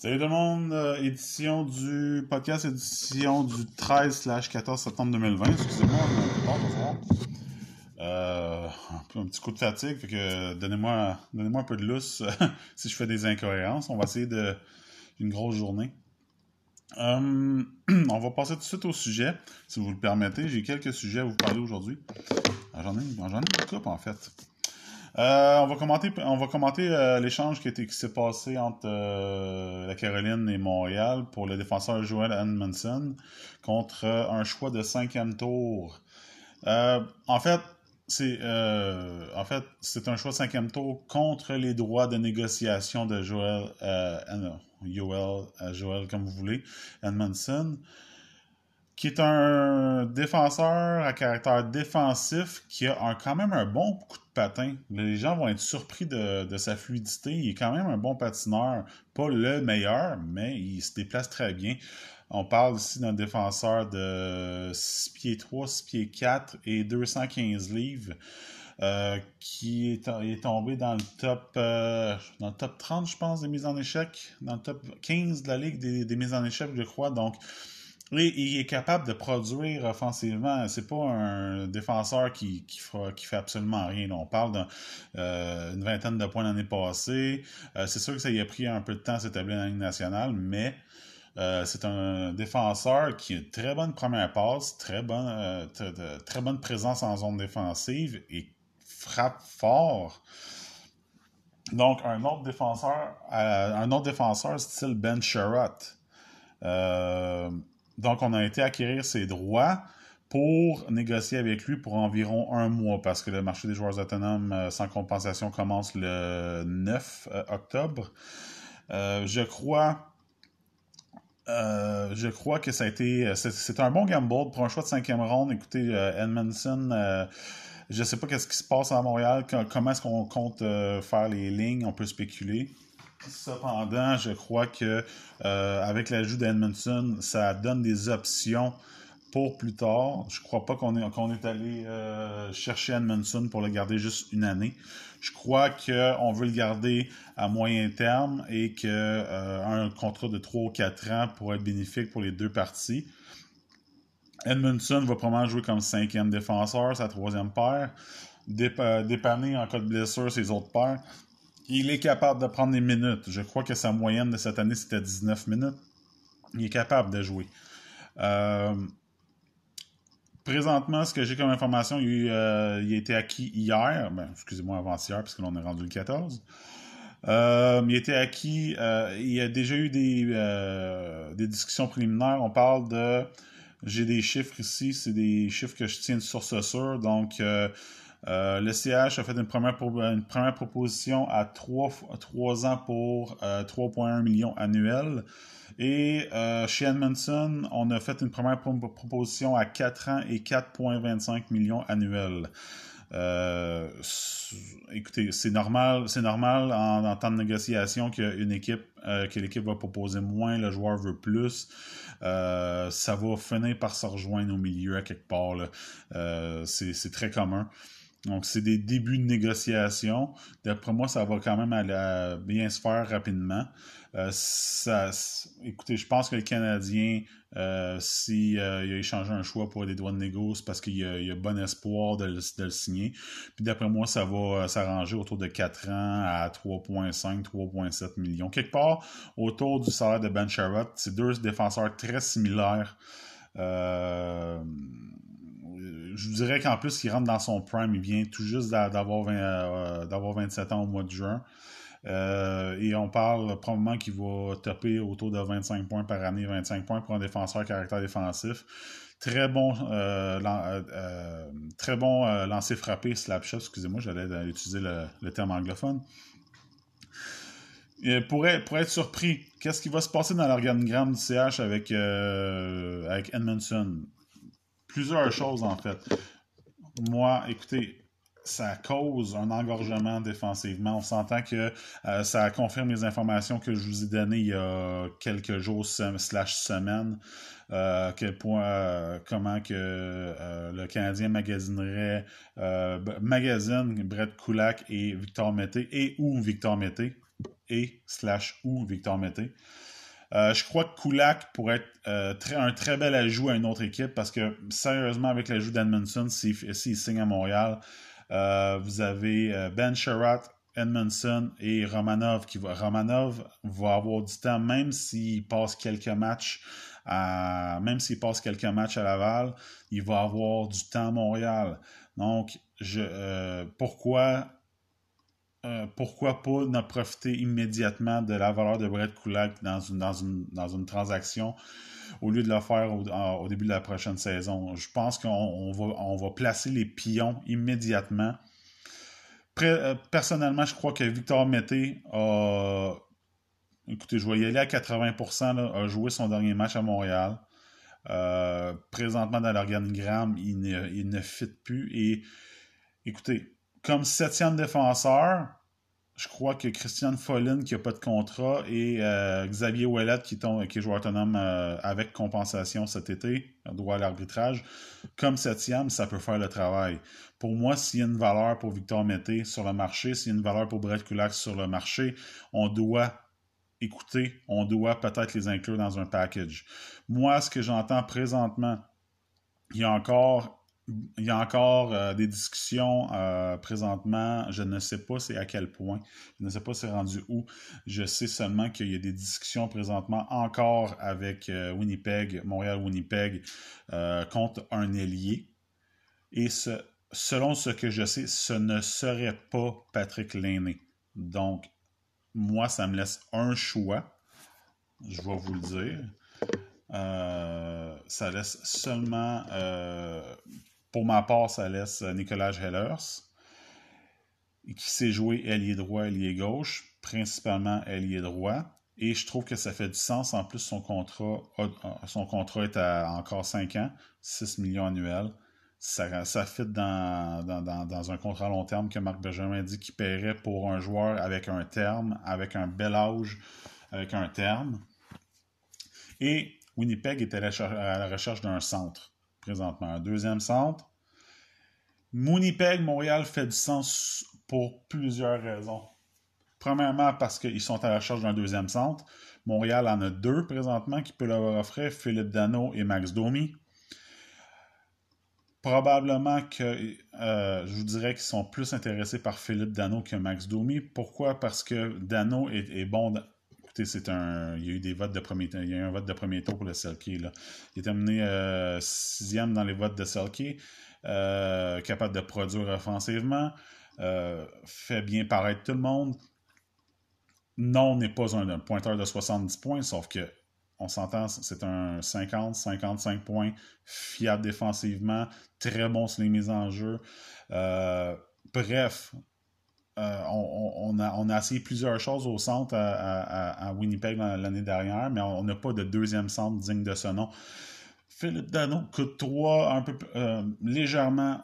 Salut tout le monde, euh, édition du podcast, édition du 13-14 septembre 2020. Excusez-moi, euh, un petit coup de fatigue, fait que donnez-moi donnez un peu de lousse si je fais des incohérences. On va essayer de une grosse journée. Euh, on va passer tout de suite au sujet, si vous le permettez. J'ai quelques sujets à vous parler aujourd'hui. Ah, j'en ai, j'en ai une en fait. Euh, on va commenter, euh, l'échange qui, s'est passé entre euh, la Caroline et Montréal pour le défenseur Joel Edmondson contre un choix de cinquième tour. en fait, c'est en fait c'est un choix de cinquième tour contre les droits de négociation de Joel, Joel, Joel comme vous voulez, Edmondson qui est un défenseur à caractère défensif qui a quand même un bon coup de patin. Les gens vont être surpris de, sa fluidité. Il est quand même un bon patineur. Pas le meilleur, mais il se déplace très bien. On parle ici d'un défenseur de 6 pieds 3, 6 pieds 4 et 215 livres. Euh, qui est, tombé dans le top euh, dans le top 30, je pense, des mises en échec, dans le top 15 de la Ligue des, des mises en échec, je crois. Donc, il est capable de produire offensivement. C'est pas un défenseur qui, qui, fait absolument rien. On parle d'une euh, vingtaine de points l'année passée. Euh, c'est sûr que ça y a pris un peu de temps à s'établir dans la nationale, mais euh, c'est un défenseur qui a une très bonne première passe, très bonne, très, bonne présence en zone défensive et frappe fort. Donc, un autre défenseur, un autre défenseur style Ben Sherratt. Donc, on a été acquérir ses droits pour négocier avec lui pour environ un mois parce que le marché des joueurs autonomes euh, sans compensation commence le 9 euh, octobre. Euh, je crois. que ça a été. C'est un bon gamble pour un choix de cinquième ronde. Écoutez, Edmondson, je ne sais pas qu'est-ce qui se passe à Montréal, comment est-ce qu'on compte faire les lignes, on peut spéculer. Cependant, je crois que euh, avec l'ajout d'Edmondson, ça donne des options pour plus tard. Je crois pas qu'on est, est allé euh, chercher Edmondson pour le garder juste une année. Je crois qu'on veut le garder à moyen terme et qu'un euh, contrat de 3 ou 4 ans pourrait être bénéfique pour les deux parties. Edmondson va probablement jouer comme cinquième défenseur, sa troisième paire, dépanner en cas de blessure ses autres paires il est capable de prendre des minutes. Je crois que sa moyenne de cette année, c'était 19 minutes. Il est capable de jouer. Euh, présentement, ce que j'ai comme information, il, euh, a été acquis hier. Ben, excusez-moi, avant-hier, puisque l'on est rendu le 14. Euh, il a acquis. il y a déjà eu des, discussions préliminaires. On parle de. J'ai des chiffres ici, c'est des chiffres que je tiens de source sûre. Donc, le CH a fait une première, proposition à 3, ans pour 3,1 euh, millions annuels. Et euh, chez Edmondson, on a fait une première proposition à 4 ans et 4,25 millions annuels. écoutez, c'est normal, c'est normal en, temps de négociation que l'équipe va proposer moins, le joueur veut plus. ça va finir par se rejoindre au milieu à quelque part. c'est très commun. Donc, c'est des débuts de négociation. D'après moi, ça va quand même bien se faire rapidement. Euh, écoutez, je pense que le Canadien, euh, s'il euh, a échangé un choix pour des droits de négoce parce qu'il y, a bon espoir de le, signer. Puis d'après moi, ça va s'arranger autour de 4 ans à 3,5, 3,7 millions. Quelque part, autour du salaire de Ben Sherratt, c'est deux défenseurs très similaires. Euh, je vous dirais qu'en plus, il rentre dans son prime. Il vient tout juste d'avoir 27 euh, ans au mois de juin. Euh, et on parle probablement qu'il va taper autour de 25 points par année, 25 points pour un défenseur caractère défensif. Très bon, euh, très bon lancer frappé, slap shot, excusez-moi, j'allais utiliser le, terme anglophone. Pour, être, surpris, qu'est-ce qui va se passer dans l'organigramme du CH avec, avec? Plusieurs choses, en fait. Moi, écoutez, ça cause un engorgement défensivement. On s'entend que euh, ça confirme les informations que je vous ai données il y a quelques jours slash semaines. Euh, quel point, euh, comment que le Canadien magasinerait magazine Brett Kulak et Victor Mété et ou Victor Mété et slash ou Victor Mété. Euh, je crois que Kulak pourrait être euh, un très bel ajout à une autre équipe parce que, sérieusement, avec l'ajout d'Edmondson, s'il signe à Montréal, euh, vous avez Ben Sherratt, Edmondson et Romanov qui va. Romanov va avoir du temps, même s'il passe quelques matchs à, même s'il passe quelques matchs à Laval, il va avoir du temps à Montréal. Donc, pourquoi euh, pourquoi pas ne profiter immédiatement de la valeur de Brett Kulak dans une, dans une, transaction au lieu de le faire au, début de la prochaine saison? Je pense qu'on va, on va placer les pions immédiatement. Euh, personnellement, je crois que Victor Mété a. Écoutez, je vais y aller à 80%, a joué son dernier match à Montréal. Euh, présentement dans l'organigramme, il ne, il ne fit plus. Et écoutez, comme septième défenseur, je crois que Christian Follin, qui n'a pas de contrat, et euh, Xavier Ouellet, qui, est joueur autonome euh, avec compensation cet été, droit à l'arbitrage, comme septième, ça peut faire le travail. Pour moi, s'il y a une valeur pour Victor Mété sur le marché, s'il y a une valeur pour Brett Kulak sur le marché, on doit écouter, on doit peut-être les inclure dans un package. Moi, ce que j'entends présentement, il y a encore il y a encore euh, des discussions euh, présentement. Je ne sais pas c'est à quel point. Je ne sais pas c'est rendu où. Je sais seulement qu'il y a des discussions présentement encore avec euh, Winnipeg, Montréal-Winnipeg, contre un ailier. Et selon ce que je sais, ce ne serait pas Patrick Lainé. Donc, moi, ça me laisse un choix. Je vais vous le dire. ça laisse seulement pour ma part, ça laisse euh, Nicolas Hellers, qui s'est joué ailier droit, ailier gauche, principalement ailier droit. Et je trouve que ça fait du sens. En plus, son contrat, son contrat est à encore 5 ans, 6 millions annuels. Ça, ça fit dans, dans, un contrat long terme que Marc Benjamin dit qu'il paierait pour un joueur avec un terme, avec un bel âge, avec un terme. Et Winnipeg était à la recherche d'un centre présentement. Un deuxième centre. Winnipeg, Montréal fait du sens pour plusieurs raisons. Premièrement, parce qu'ils sont à la recherche d'un deuxième centre. Montréal en a deux présentement qui peuvent leur offrir Philippe Dano et Max Domi. Probablement que euh, je vous dirais qu'ils sont plus intéressés par Philippe Dano que Max Domi. Pourquoi? Parce que Dano est, bon. C'est un. Il y a eu premier un vote de premier tour pour le Selkie. Il est terminé euh, sixième dans les votes de Selkie. Euh, capable de produire offensivement, euh, fait bien paraître tout le monde. Non, n'est pas un, pointeur de 70 points, sauf que on s'entend, c'est un 50, 55 points, fiable défensivement, très bon sur les mises en jeu. Euh, on, a, on, essayé plusieurs choses au centre à Winnipeg l'année dernière, mais on n'a pas de deuxième centre digne de ce nom. Philippe Dano coûte 3, un peu euh, légèrement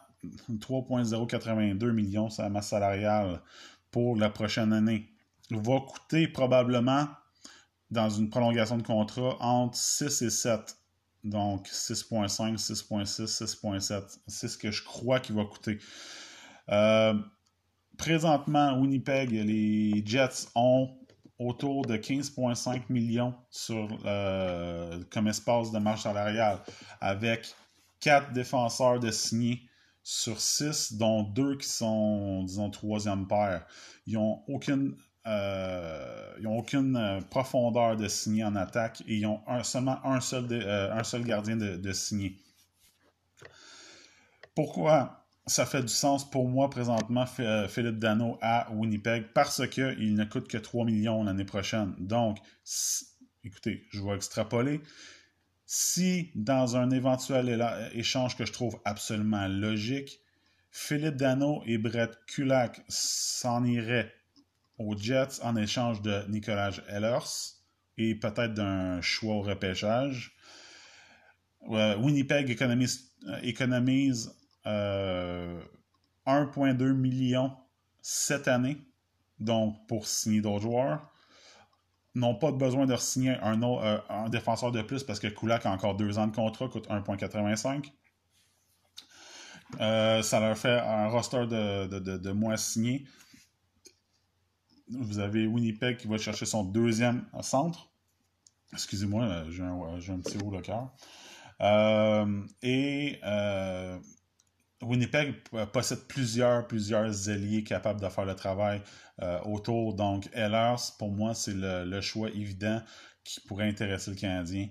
3,082 millions sa masse salariale pour la prochaine année. Va coûter probablement dans une prolongation de contrat entre 6 et 7. Donc 6.5, 6.6, 6.7. C'est ce que je crois qu'il va coûter. Euh, présentement, Winnipeg, les Jets ont autour de 15,5 millions sur, euh, comme espace de marge salariale, avec quatre défenseurs de signés sur six, dont deux qui sont, disons, troisième paire. Ils n'ont aucune, euh, aucune euh, profondeur de signé en attaque et ils ont seulement un seul, un seul gardien de, de. Pourquoi ça fait du sens pour moi présentement, euh, Philippe Dano à Winnipeg, parce qu'il ne coûte que 3 millions l'année prochaine. Donc, écoutez, je vais extrapoler. Si, dans un éventuel échange que je trouve absolument logique, Philippe Dano et Brett Kulak s'en iraient aux Jets en échange de Nicolas Ellers et peut-être d'un choix au repêchage, euh, Winnipeg euh, économise 1,2 euh, million cette année, donc pour signer d'autres joueurs. N'ont pas besoin de signer un, euh, un défenseur de plus parce que Kulak a encore deux ans de contrat, coûte 1,85. Euh, ça leur fait un roster de, moins signé. vous avez Winnipeg qui va chercher son deuxième centre. Excusez-moi, j'ai un, un, petit haut le cœur. et Winnipeg possède plusieurs, plusieurs alliés capables de faire le travail euh, autour. Donc, Ellers, pour moi, c'est le, choix évident qui pourrait intéresser le Canadien.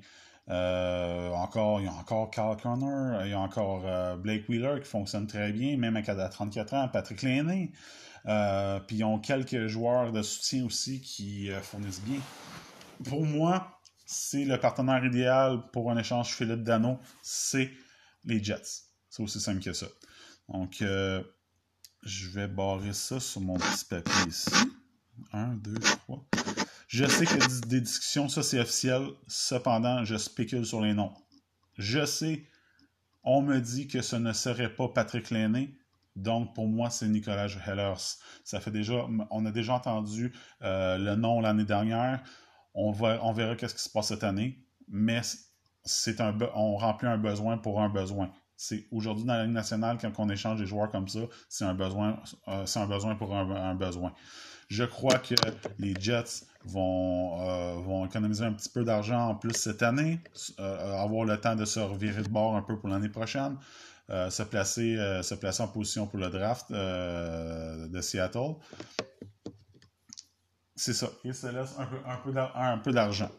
Euh, encore, il y a encore Carl Connor, il y a encore euh, Blake Wheeler qui fonctionne très bien, même à 34 ans, Patrick Lainé. puis ils ont quelques joueurs de soutien aussi qui fournissent bien. Pour moi, c'est le partenaire idéal pour un échange Philippe Dano, c'est les Jets. C'est aussi simple que ça. Donc, euh, je vais barrer ça sur mon petit papier ici. Un, deux, trois. Je sais a des discussions, ça c'est officiel. Cependant, je spécule sur les noms. Je sais, on me dit que ce ne serait pas Patrick Lainé. Donc, pour moi, c'est Nicolas Hellers. Ça fait déjà, on a déjà entendu euh, le nom l'année dernière. On, va, on verra qu'est-ce qui se passe cette année. Mais c'est un, on remplit un besoin pour un besoin. C'est aujourd'hui dans la Ligue nationale, quand on échange des joueurs comme ça, c'est un besoin, euh, besoin pour un, besoin. Je crois que les Jets vont, euh, vont économiser un petit peu d'argent en plus cette année, euh, avoir le temps de se revirer de bord un peu pour l'année prochaine, se, placer, se placer en position pour le draft de Seattle. C'est ça. Ils se laissent un peu d'argent.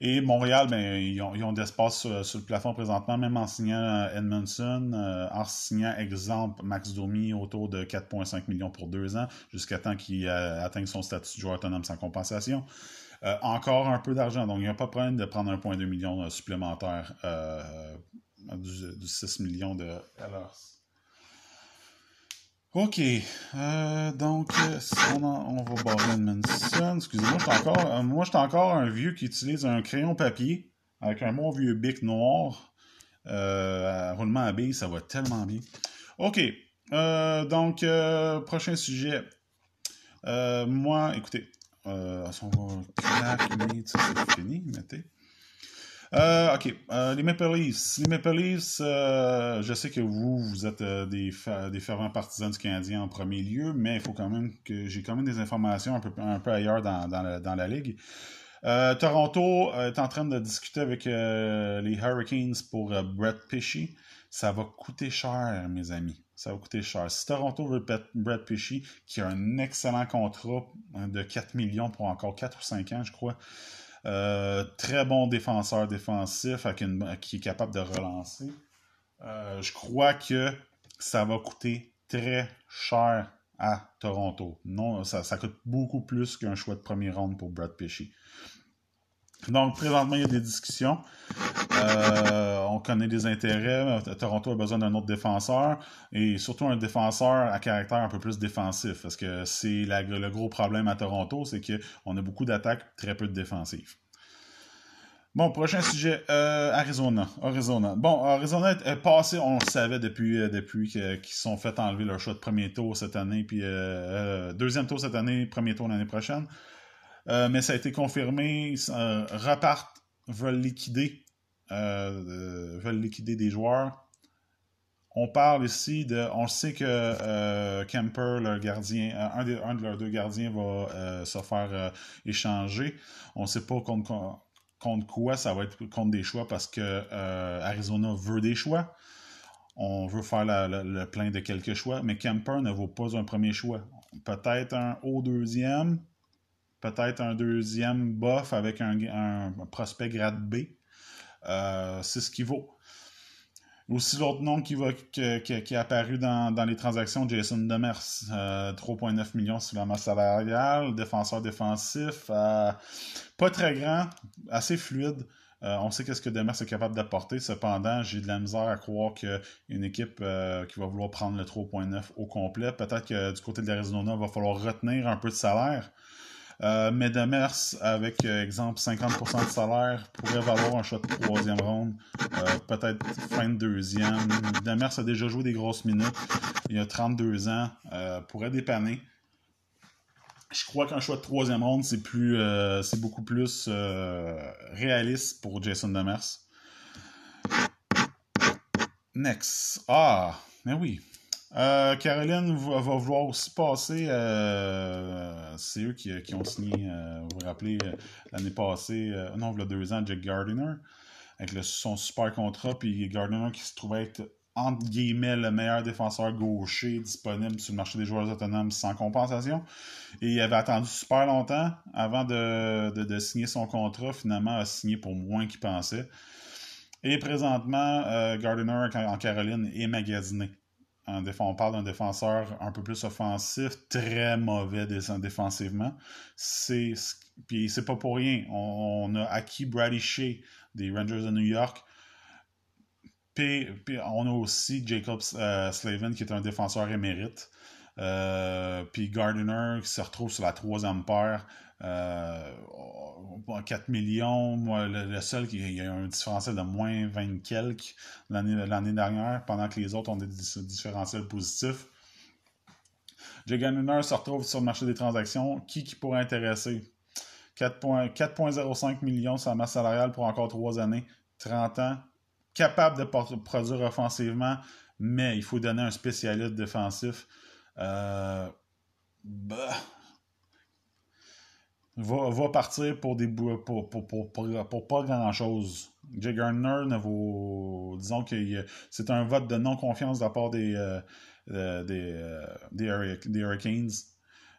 Et Montréal, ben, ils ont, ils ont d'espace sur, le plafond présentement, même en signant euh, Edmondson, euh, en signant, exemple, Max Domi autour de 4,5 millions pour deux ans, jusqu'à temps qu'il euh, atteigne son statut de joueur autonome sans compensation. encore un peu d'argent, donc il n'y a pas de problème de prendre 1,2 million supplémentaire du, 6 millions de LRC. OK. Euh, donc, on, on, va barrer Edmondson. Excusez-moi, je encore, euh, moi, encore un vieux qui utilise un crayon papier avec un bon vieux bic noir. Euh, roulement à billes, ça va tellement bien. OK. Euh, donc, prochain sujet. moi, écoutez, on va claquer, c'est fini, mettez. Euh, OK. Euh, les Maple Leafs. Les Maple Leafs, euh, je sais que vous, vous êtes des, des fervents partisans du Canadien en premier lieu, mais il faut quand même que j'ai quand même des informations un peu, ailleurs dans, dans, la, ligue. Toronto est en train de discuter avec les Hurricanes pour Brett Pesci. Ça va coûter cher, mes amis. Ça va coûter cher. Si Toronto veut Brett Pesci, qui a un excellent contrat hein, de 4 millions pour encore 4 ou 5 ans, je crois, euh, très bon défenseur défensif qui est capable de relancer. Euh, je crois que ça va coûter très cher à Toronto. Non, ça, coûte beaucoup plus qu'un choix de premier round pour Brad Pesci. Donc, présentement, il y a des discussions. Euh, on connaît des intérêts. Toronto a besoin d'un autre défenseur et surtout un défenseur à caractère un peu plus défensif. Parce que c'est le gros problème à Toronto, c'est qu'on a beaucoup d'attaques, très peu de défensives. Bon, prochain sujet, euh, Arizona. Arizona. Bon, Arizona est, passé, on le savait depuis, euh, depuis qu'ils sont fait enlever leur choix de premier tour cette année, puis deuxième tour cette année, premier tour l'année prochaine. Mais ça a été confirmé, repartent, veulent liquider euh, veulent liquider des joueurs. On parle ici de. On sait que euh, Kemper, leur gardien, euh, un, de, leurs deux gardiens va se faire échanger. On ne sait pas contre, quoi ça va être contre des choix parce que Arizona veut des choix. On veut faire le plein de quelques choix, mais Kemper ne vaut pas un premier choix. Peut-être un haut deuxième, peut-être un deuxième bof avec un, prospect grade B. Euh, c'est ce qui vaut. Aussi, l'autre nom qui, va, qui, est apparu dans, les transactions, Jason Demers, 3,9 euh, millions sur la masse salariale, défenseur défensif, euh, pas très grand, assez fluide. on sait qu'est-ce que Demers est capable d'apporter. Cependant, j'ai de la misère à croire qu'une équipe qui va vouloir prendre le 3.9 au complet, peut-être que du côté de l'Arizona, il va falloir retenir un peu de salaire. Euh, mais Demers, avec euh, exemple 50% de salaire, pourrait valoir un shot de troisième ronde, euh, peut-être fin de deuxième. Demers a déjà joué des grosses minutes. Il a 32 ans, pourrait dépanner. Je crois qu'un choix de troisième ronde, c'est plus, c'est beaucoup plus réaliste pour Jason Demers. Next. Ah, mais oui. Euh, Caroline va, vouloir aussi passer. Euh, c'est eux qui, ont signé, vous vous rappelez, l'année passée, non, il y a deux ans, Jack Gardiner, avec son super contrat, puis Gardiner qui se trouvait être entre guillemets, le meilleur défenseur gaucher disponible sur le marché des joueurs autonomes sans compensation. Et il avait attendu super longtemps avant de, signer son contrat. Finalement, a signé pour moins qu'il pensait. Et présentement, euh, Gardiner en Caroline est magasiné. On parle d'un défenseur un peu plus offensif, très mauvais défensivement. C'est, puis c'est pas pour rien. On, a acquis Brady Shea des Rangers de New York puis, on a aussi Jacob euh, Slavin qui est un défenseur émérite. Euh, puis Gardiner qui se retrouve sur la troisième paire. Euh, 4 millions. Moi, le, seul qui a un différentiel de moins 20 quelques l'année dernière, pendant que les autres ont des différentiels positifs. Jay Gardiner se retrouve sur le marché des transactions. Qui, qui pourrait intéresser? 4,05 millions sur la masse salariale pour encore 3 années. 30 ans, capable de produire offensivement, mais il faut donner un spécialiste défensif. Euh, bah, va, partir pour des pour, pas grand chose. Jay Gardner ne vaut. Disons que c'est un vote de non-confiance de la part des, euh, euh, des, des, Hurricanes.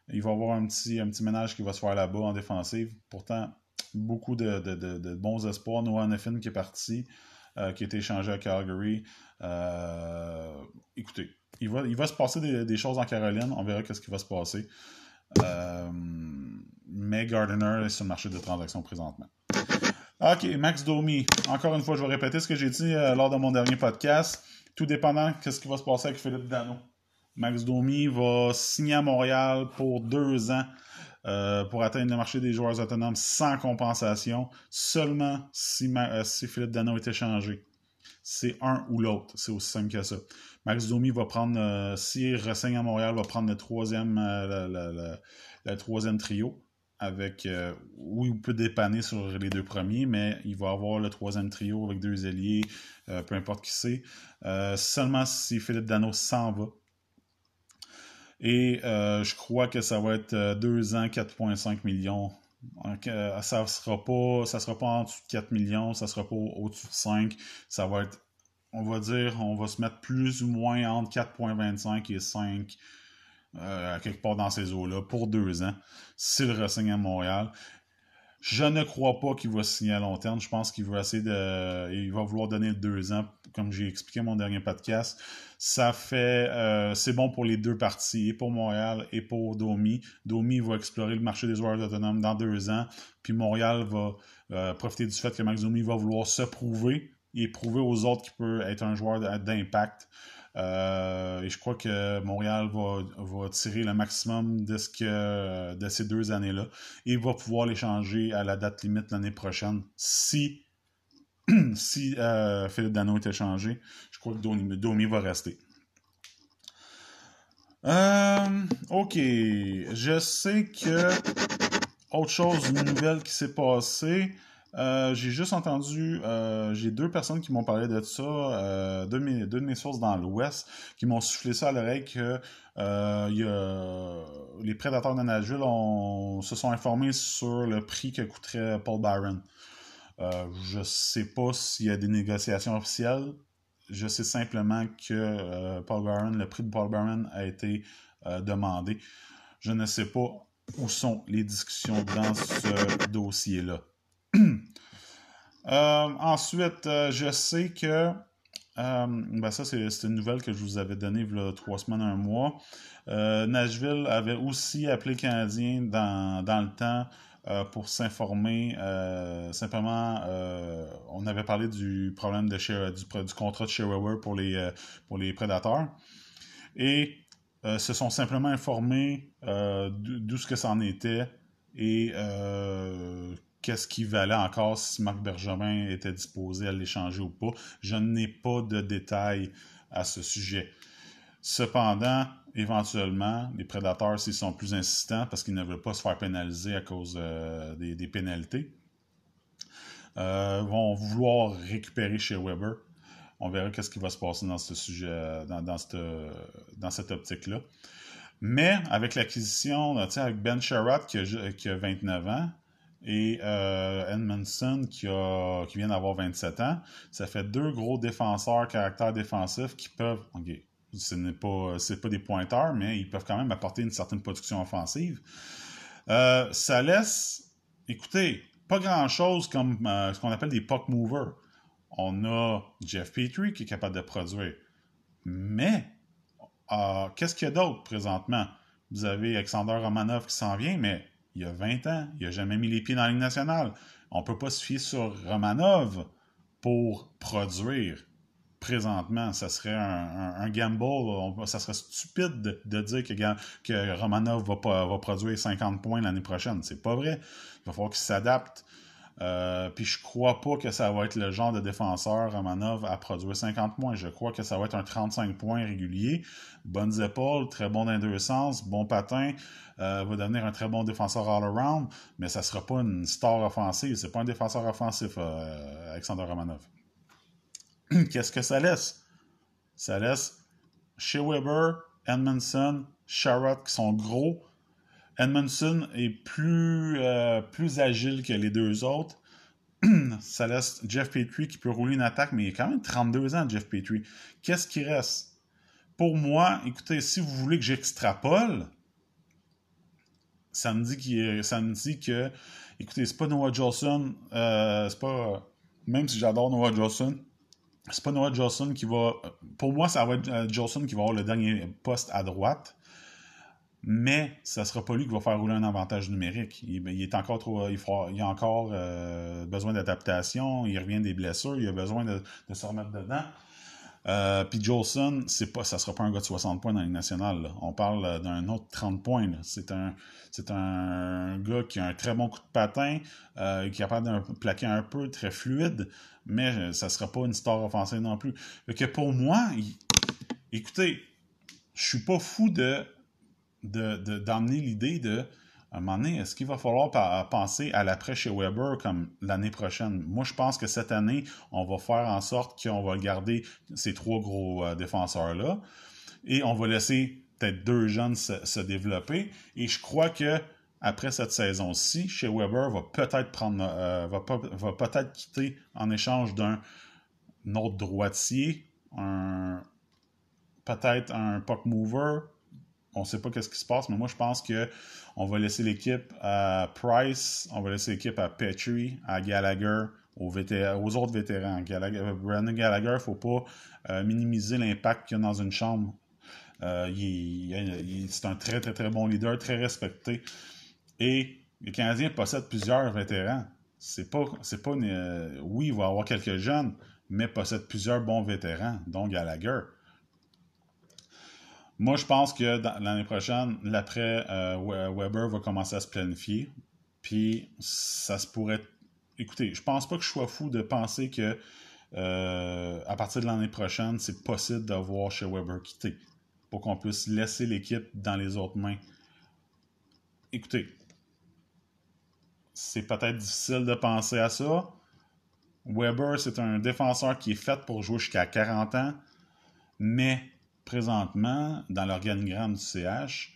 Il va y avoir un petit, un petit ménage qui va se faire là-bas en défensive. Pourtant, beaucoup de, de bons espoirs. Noah Neffin qui est parti. Euh, qui a été échangé à Calgary. Écoutez, il va, il va se passer des, choses en Caroline. On verra ce qui va se passer. Euh, mais Gardiner est sur le marché de transactions présentement. OK, Max Domi. Encore une fois, je vais répéter ce que j'ai dit lors de mon dernier podcast. Tout dépendant de ce qui va se passer avec Philippe Dano. Max Domi va signer à Montréal pour deux ans euh, pour atteindre le marché des joueurs autonomes sans compensation, seulement si, euh, si Philippe Dano est échangé. C'est un ou l'autre. C'est aussi simple que ça. Max Domi va prendre, euh, s'il ressigne à Montréal, va prendre le troisième, le, troisième trio. Avec, où il peut dépanner sur les deux premiers, mais il va avoir le troisième trio avec deux ailiers, peu importe qui c'est. seulement si Philippe Dano s'en va, et euh, je crois que ça va être 2 euh, ans, 4,5 millions. Euh, ça ne sera, pas, ça sera pas en dessous de 4 millions, ça ne sera pas au-dessus de 5. Ça va être, on va dire, on va se mettre plus ou moins entre 4,25 et 5. Quelque part dans ces eaux-là, pour deux ans, s'il ressigne à Montréal. Je ne crois pas qu'il va signer à long terme. Je pense qu'il va essayer de. Il va vouloir donner deux ans, comme j'ai expliqué mon dernier podcast. Ça fait. Euh, c'est bon pour les deux parties, et pour Montréal et pour Domi. Domi va explorer le marché des joueurs autonomes dans deux ans. Puis Montréal va euh, profiter du fait que Max Domi va vouloir se prouver et prouver aux autres qu'il peut être un joueur d'impact. Euh, et je crois que Montréal va, tirer le maximum de, ce que, de ces deux années-là et va pouvoir l'échanger à la date limite l'année prochaine si, si euh, Philippe Dano est échangé. Je crois que Domi, va rester. Euh, ok, je sais que autre chose, une nouvelle qui s'est passée. Euh, j'ai juste entendu, euh, j'ai deux personnes qui m'ont parlé de ça, euh, deux, de mes, sources dans l'Ouest, qui m'ont soufflé ça à l'oreille que les prédateurs de Nashville se sont informés sur le prix que coûterait Paul Byron. je sais pas s'il y a des négociations officielles. Je sais simplement que Paul Byron, le prix de Paul Byron a été demandé. Je ne sais pas où sont les discussions dans ce dossier-là. Euh, ensuite, euh, je sais que euh, ben ça, c'est une nouvelle que je vous avais donnée il y a trois semaines, un mois. Nashville avait aussi appelé le Canadien dans, le temps pour s'informer. simplement, on avait parlé du problème de du, contrat de Share pour les, pour les prédateurs. Et se sont simplement informés d'où ce que ça en était et qu'est-ce qui valait encore si Marc Bergevin était disposé à l'échanger ou pas. Je n'ai pas de détails à ce sujet. Cependant, éventuellement, les prédateurs, s'ils sont plus insistants parce qu'ils ne veulent pas se faire pénaliser à cause euh, des, pénalités, euh, vont vouloir récupérer chez Weber. On verra qu'est-ce qui va se passer dans ce sujet, dans, dans cette, dans cette optique-là. Mais avec l'acquisition, avec Ben Sherratt qui a 29 ans, et euh, Edmondson qui, a, qui vient d'avoir 27 ans. Ça fait deux gros défenseurs, caractère défensif qui peuvent. OK, ce n'est pas, pas des pointeurs, mais ils peuvent quand même apporter une certaine production offensive. Euh, ça laisse, écoutez, pas grand-chose comme euh, ce qu'on appelle des puck movers. On a Jeff Petrie qui est capable de produire. Mais, euh, qu'est-ce qu'il y a d'autre présentement? Vous avez Alexander Romanov qui s'en vient, mais il y a 20 ans. Il n'a jamais mis les pieds dans la nationale. On ne peut pas se fier sur Romanov pour produire présentement. Ça serait un, gamble. ça serait stupide de, dire que, que Romanov va, va produire 50 points l'année prochaine. C'est pas vrai. Il va falloir qu'il s'adapte euh, puis je crois pas que ça va être le genre de défenseur Romanov à produire 50 points. Je crois que ça va être un 35 points régulier. Bonnes épaules, très bon dans deux sens, bon patin, euh, va devenir un très bon défenseur all-around, mais ça sera pas une star offensive. C'est pas un défenseur offensif, euh, Alexander Romanov. Qu'est-ce que ça laisse? Ça laisse chez Weber, Edmondson, Sherrod qui sont gros, Edmondson est plus, euh, plus agile que les deux autres. ça laisse Jeff Petrie qui peut rouler une attaque, mais il a quand même 32 ans, Jeff Petrie. Qu'est-ce qui reste? Pour moi, écoutez, si vous voulez que j'extrapole, ça me dit ça me dit que écoutez, c'est pas Noah Jolson, euh, c'est pas, même si j'adore Noah Jolson, c'est pas Noah Jolson qui va, pour moi, ça va être euh, Jolson qui va avoir le dernier poste à droite mais ça ne sera pas lui qui va faire rouler un avantage numérique. Il, est encore trop, il, il a encore euh, besoin d'adaptation, il revient des blessures, il a besoin de, se remettre dedans. Euh, puis Jolson, c'est pas, ça sera pas un gars de 60 points dans la nationale. On parle d'un autre 30 points. C'est un, gars qui a un très bon coup de patin, euh, qui est capable de plaquer un peu, très fluide, mais ça sera pas une star offensive non plus. que pour moi, écoutez, je suis pas fou de d'emmener l'idée de, à un moment donné, est-ce qu'il va falloir penser à l'après chez Weber comme l'année prochaine? Moi, je pense que cette année, on va faire en sorte qu'on va garder ces trois gros euh, défenseurs-là et on va laisser peut-être deux jeunes se, développer. Et je crois que après cette saison-ci, chez Weber va peut-être prendre euh, va, va peut-être quitter en échange d'un autre droitier, un peut-être un puck mover, on ne sait pas qu'est-ce qui se passe, mais moi, je pense que on va laisser l'équipe à Price, on va laisser l'équipe à Petrie, à Gallagher, aux, autres vétérans. Gallagher, Brandon Gallagher, il ne faut pas euh, minimiser l'impact qu'il y a dans une chambre. Euh, c'est un très, très, très bon leader, très respecté. Et les Canadiens possèdent plusieurs vétérans. C'est pas, pas euh, oui, il va y avoir quelques jeunes, mais possèdent plusieurs bons vétérans, dont Gallagher. Moi, je pense que l'année prochaine, l'après euh, Weber va commencer à se planifier. Puis ça se pourrait. Écoutez, je pense pas que je sois fou de penser que euh, à partir de l'année prochaine, c'est possible d'avoir chez Weber quitter pour qu'on puisse laisser l'équipe dans les autres mains. Écoutez, c'est peut-être difficile de penser à ça. Weber, c'est un défenseur qui est fait pour jouer jusqu'à 40 ans, mais présentement, dans l'organigramme du CH,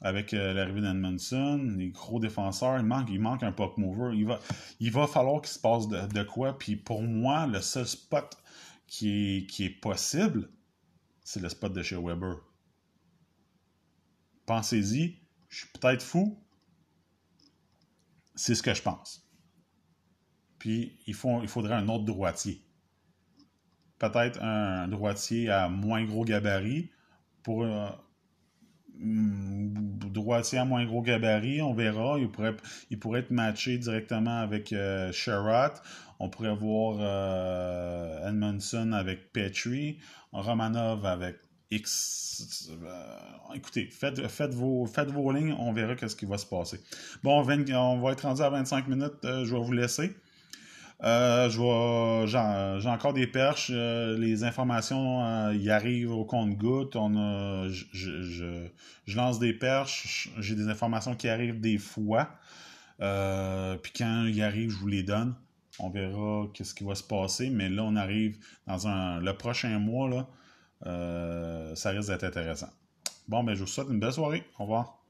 avec euh, l'arrivée d'Edmondson, les gros défenseurs, il manque, il manque un puck mover. Il va, il va falloir qu'il se passe de, quoi. Puis pour moi, le seul spot qui est, qui est possible, c'est le spot de chez Weber. Pensez-y, je suis peut-être fou. C'est ce que je pense. Puis il, faut, il faudrait un autre droitier peut-être un droitier à moins gros gabarit. Pour un mm, droitier à moins gros gabarit, on verra. Il pourrait, il pourrait être matché directement avec euh, On pourrait voir euh, Edmondson avec Petrie. Romanov avec X. Euh, écoutez, faites, faites, vos, faites vos lignes, on verra ce qui va se passer. Bon, on va être rendu à 25 minutes, euh, je vais vous laisser. Euh, j'ai encore des perches. Euh, les informations euh, y arrivent au compte-goutte. On je, lance des perches. J'ai des informations qui arrivent des fois. puis quand ils arrivent, je vous les donne. On verra qu'est-ce qui va se passer. Mais là, on arrive dans un, le prochain mois. Là, ça risque d'être intéressant. Bon, ben, je vous souhaite une belle soirée. Au revoir.